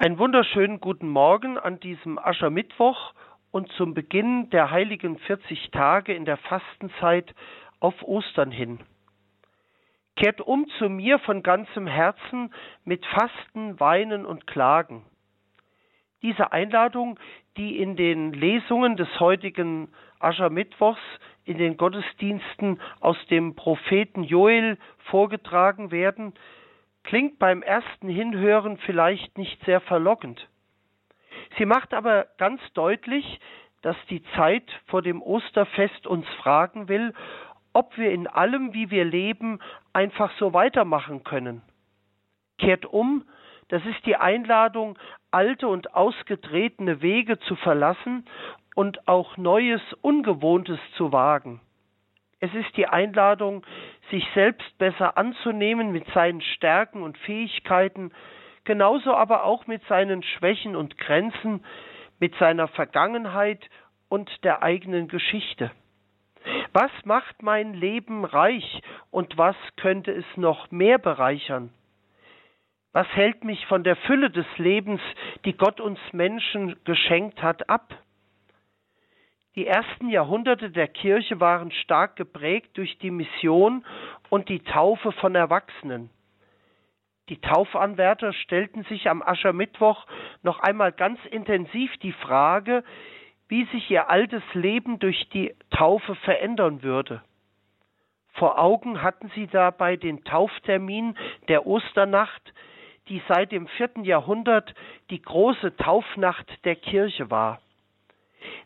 Einen wunderschönen guten Morgen an diesem Aschermittwoch und zum Beginn der heiligen 40 Tage in der Fastenzeit auf Ostern hin. Kehrt um zu mir von ganzem Herzen mit Fasten, Weinen und Klagen. Diese Einladung, die in den Lesungen des heutigen Aschermittwochs in den Gottesdiensten aus dem Propheten Joel vorgetragen werden, klingt beim ersten Hinhören vielleicht nicht sehr verlockend. Sie macht aber ganz deutlich, dass die Zeit vor dem Osterfest uns fragen will, ob wir in allem, wie wir leben, einfach so weitermachen können. Kehrt um, das ist die Einladung, alte und ausgetretene Wege zu verlassen und auch Neues, Ungewohntes zu wagen. Es ist die Einladung, sich selbst besser anzunehmen mit seinen Stärken und Fähigkeiten, genauso aber auch mit seinen Schwächen und Grenzen, mit seiner Vergangenheit und der eigenen Geschichte. Was macht mein Leben reich und was könnte es noch mehr bereichern? Was hält mich von der Fülle des Lebens, die Gott uns Menschen geschenkt hat, ab? Die ersten Jahrhunderte der Kirche waren stark geprägt durch die Mission und die Taufe von Erwachsenen. Die Taufanwärter stellten sich am Aschermittwoch noch einmal ganz intensiv die Frage, wie sich ihr altes Leben durch die Taufe verändern würde. Vor Augen hatten sie dabei den Tauftermin der Osternacht, die seit dem vierten Jahrhundert die große Taufnacht der Kirche war.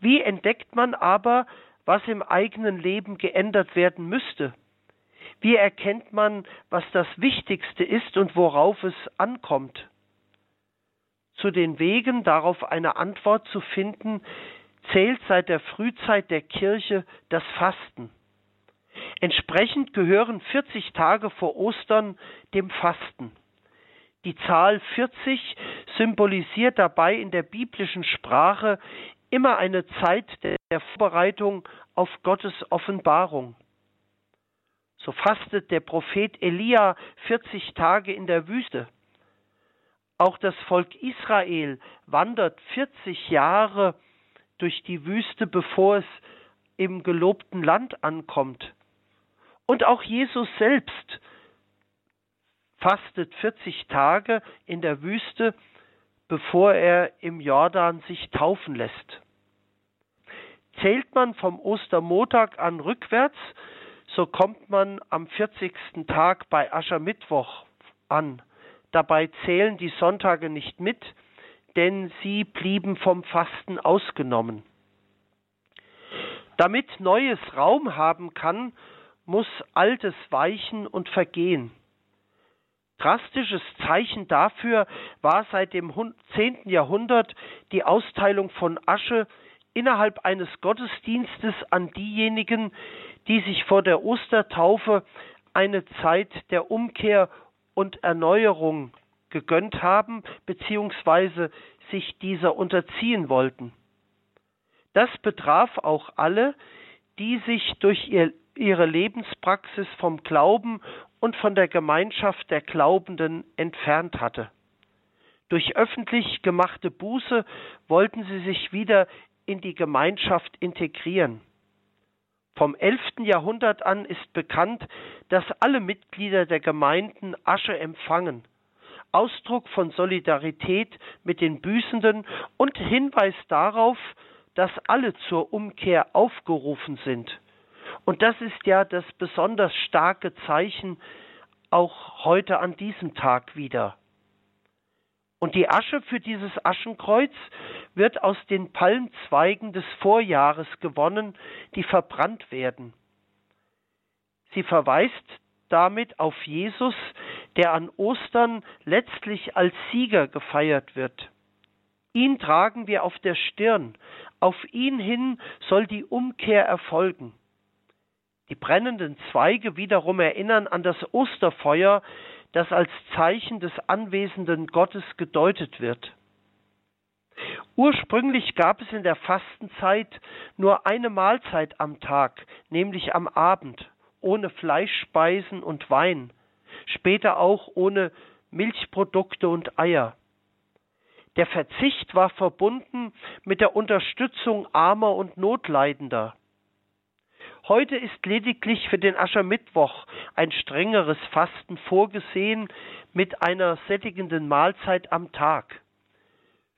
Wie entdeckt man aber, was im eigenen Leben geändert werden müsste? Wie erkennt man, was das Wichtigste ist und worauf es ankommt? Zu den Wegen, darauf eine Antwort zu finden, zählt seit der Frühzeit der Kirche das Fasten. Entsprechend gehören 40 Tage vor Ostern dem Fasten. Die Zahl 40 symbolisiert dabei in der biblischen Sprache immer eine Zeit der Vorbereitung auf Gottes Offenbarung. So fastet der Prophet Elia 40 Tage in der Wüste. Auch das Volk Israel wandert 40 Jahre durch die Wüste, bevor es im gelobten Land ankommt. Und auch Jesus selbst fastet 40 Tage in der Wüste, bevor er im Jordan sich taufen lässt. Zählt man vom Ostermontag an rückwärts, so kommt man am 40. Tag bei Aschermittwoch an. Dabei zählen die Sonntage nicht mit, denn sie blieben vom Fasten ausgenommen. Damit Neues Raum haben kann, muss Altes weichen und vergehen. Drastisches Zeichen dafür war seit dem 10. Jahrhundert die Austeilung von Asche innerhalb eines Gottesdienstes an diejenigen, die sich vor der Ostertaufe eine Zeit der Umkehr und Erneuerung gegönnt haben, beziehungsweise sich dieser unterziehen wollten. Das betraf auch alle, die sich durch ihr, ihre Lebenspraxis vom Glauben und von der Gemeinschaft der Glaubenden entfernt hatte. Durch öffentlich gemachte Buße wollten sie sich wieder in die Gemeinschaft integrieren. Vom 11. Jahrhundert an ist bekannt, dass alle Mitglieder der Gemeinden Asche empfangen, Ausdruck von Solidarität mit den Büßenden und Hinweis darauf, dass alle zur Umkehr aufgerufen sind. Und das ist ja das besonders starke Zeichen auch heute an diesem Tag wieder. Und die Asche für dieses Aschenkreuz wird aus den Palmzweigen des Vorjahres gewonnen, die verbrannt werden. Sie verweist damit auf Jesus, der an Ostern letztlich als Sieger gefeiert wird. Ihn tragen wir auf der Stirn, auf ihn hin soll die Umkehr erfolgen. Die brennenden Zweige wiederum erinnern an das Osterfeuer, das als Zeichen des anwesenden Gottes gedeutet wird. Ursprünglich gab es in der Fastenzeit nur eine Mahlzeit am Tag, nämlich am Abend, ohne Fleischspeisen und Wein, später auch ohne Milchprodukte und Eier. Der Verzicht war verbunden mit der Unterstützung armer und Notleidender. Heute ist lediglich für den Aschermittwoch ein strengeres Fasten vorgesehen mit einer sättigenden Mahlzeit am Tag.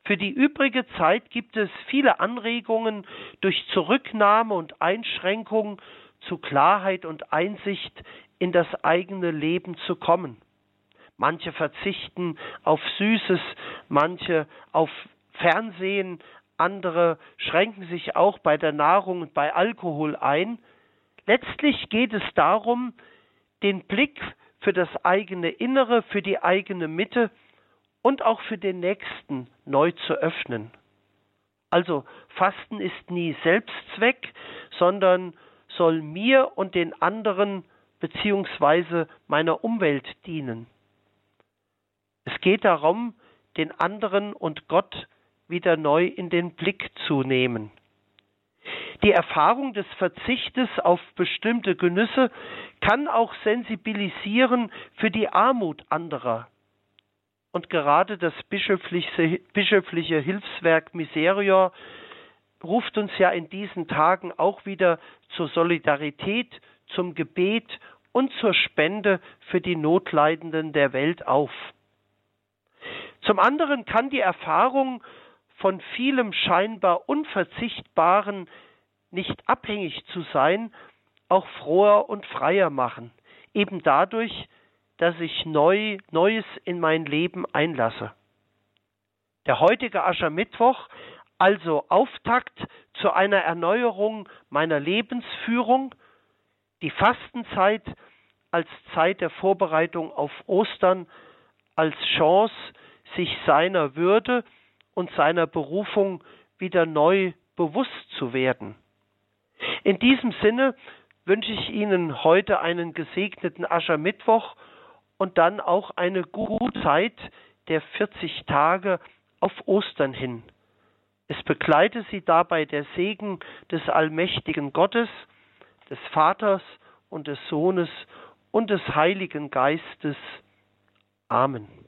Für die übrige Zeit gibt es viele Anregungen, durch Zurücknahme und Einschränkung zu Klarheit und Einsicht in das eigene Leben zu kommen. Manche verzichten auf Süßes, manche auf Fernsehen, andere schränken sich auch bei der Nahrung und bei Alkohol ein. Letztlich geht es darum, den Blick für das eigene Innere, für die eigene Mitte und auch für den Nächsten neu zu öffnen. Also Fasten ist nie Selbstzweck, sondern soll mir und den anderen beziehungsweise meiner Umwelt dienen. Es geht darum, den anderen und Gott wieder neu in den Blick zu nehmen. Die Erfahrung des Verzichtes auf bestimmte Genüsse kann auch sensibilisieren für die Armut anderer. Und gerade das bischöfliche, bischöfliche Hilfswerk Miserior ruft uns ja in diesen Tagen auch wieder zur Solidarität, zum Gebet und zur Spende für die Notleidenden der Welt auf. Zum anderen kann die Erfahrung von vielem scheinbar Unverzichtbaren nicht abhängig zu sein, auch froher und freier machen, eben dadurch, dass ich neu, Neues in mein Leben einlasse. Der heutige Aschermittwoch, also Auftakt zu einer Erneuerung meiner Lebensführung, die Fastenzeit als Zeit der Vorbereitung auf Ostern, als Chance, sich seiner Würde und seiner Berufung wieder neu bewusst zu werden. In diesem Sinne wünsche ich Ihnen heute einen gesegneten Aschermittwoch und dann auch eine gute Zeit der 40 Tage auf Ostern hin. Es begleite Sie dabei der Segen des allmächtigen Gottes, des Vaters und des Sohnes und des Heiligen Geistes. Amen.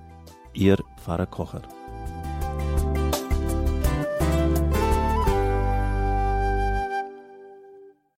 Ihr Pfarrer Kocher.